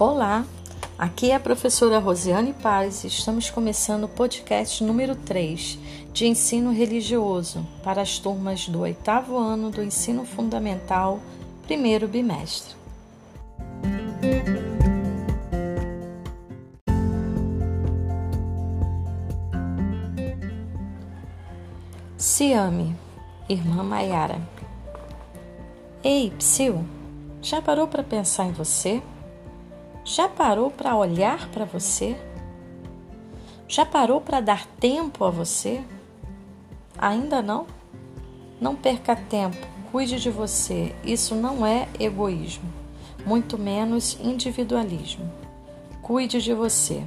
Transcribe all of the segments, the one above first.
Olá, aqui é a professora Rosiane Paz e estamos começando o podcast número 3 de ensino religioso para as turmas do oitavo ano do ensino fundamental, primeiro bimestre. Se ame, irmã Maiara. Ei, Psil, já parou para pensar em você? Já parou para olhar para você? Já parou para dar tempo a você? Ainda não? Não perca tempo, cuide de você. Isso não é egoísmo, muito menos individualismo. Cuide de você.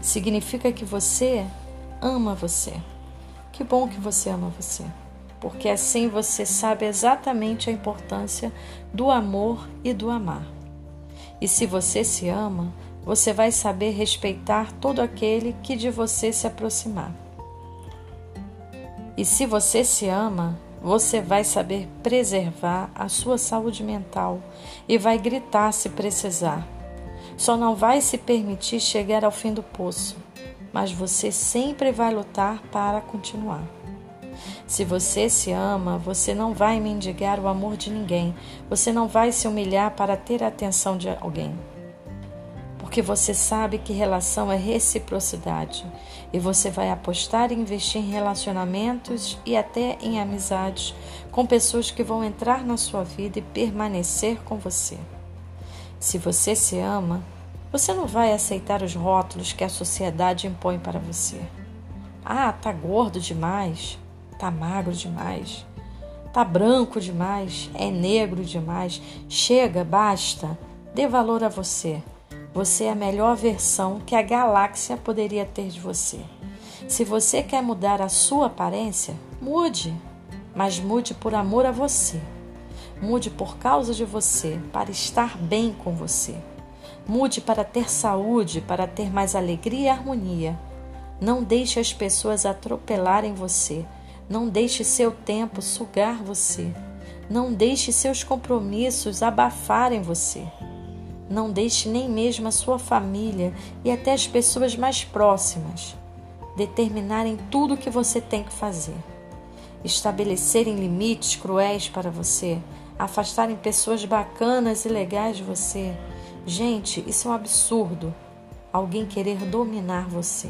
Significa que você ama você. Que bom que você ama você, porque assim você sabe exatamente a importância do amor e do amar. E se você se ama, você vai saber respeitar todo aquele que de você se aproximar. E se você se ama, você vai saber preservar a sua saúde mental e vai gritar se precisar. Só não vai se permitir chegar ao fim do poço, mas você sempre vai lutar para continuar. Se você se ama, você não vai mendigar o amor de ninguém, você não vai se humilhar para ter a atenção de alguém. Porque você sabe que relação é reciprocidade e você vai apostar e investir em relacionamentos e até em amizades com pessoas que vão entrar na sua vida e permanecer com você. Se você se ama, você não vai aceitar os rótulos que a sociedade impõe para você. Ah, tá gordo demais. Tá magro demais. Tá branco demais. É negro demais. Chega, basta. Dê valor a você. Você é a melhor versão que a galáxia poderia ter de você. Se você quer mudar a sua aparência, mude, mas mude por amor a você. Mude por causa de você, para estar bem com você. Mude para ter saúde, para ter mais alegria e harmonia. Não deixe as pessoas atropelarem você. Não deixe seu tempo sugar você. Não deixe seus compromissos abafarem você. Não deixe nem mesmo a sua família e até as pessoas mais próximas determinarem tudo o que você tem que fazer. Estabelecerem limites cruéis para você, afastarem pessoas bacanas e legais de você. Gente, isso é um absurdo. Alguém querer dominar você.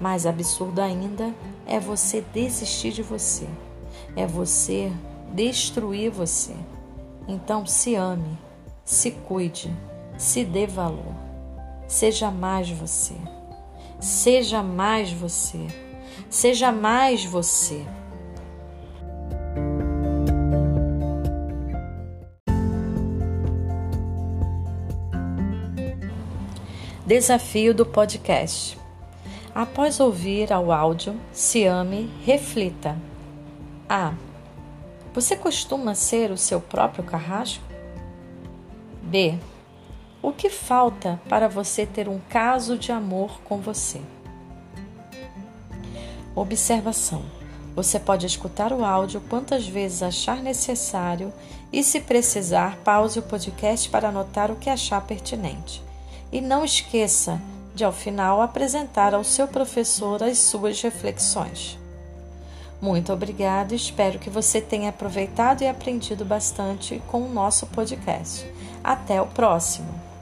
Mais absurdo ainda é você desistir de você, é você destruir você. Então se ame, se cuide, se dê valor. Seja mais você. Seja mais você. Seja mais você. Desafio do podcast. Após ouvir ao áudio, se ame, reflita. A. Você costuma ser o seu próprio carrasco? B. O que falta para você ter um caso de amor com você? Observação: Você pode escutar o áudio quantas vezes achar necessário e, se precisar, pause o podcast para anotar o que achar pertinente. E não esqueça de ao final apresentar ao seu professor as suas reflexões. Muito obrigado, espero que você tenha aproveitado e aprendido bastante com o nosso podcast. Até o próximo!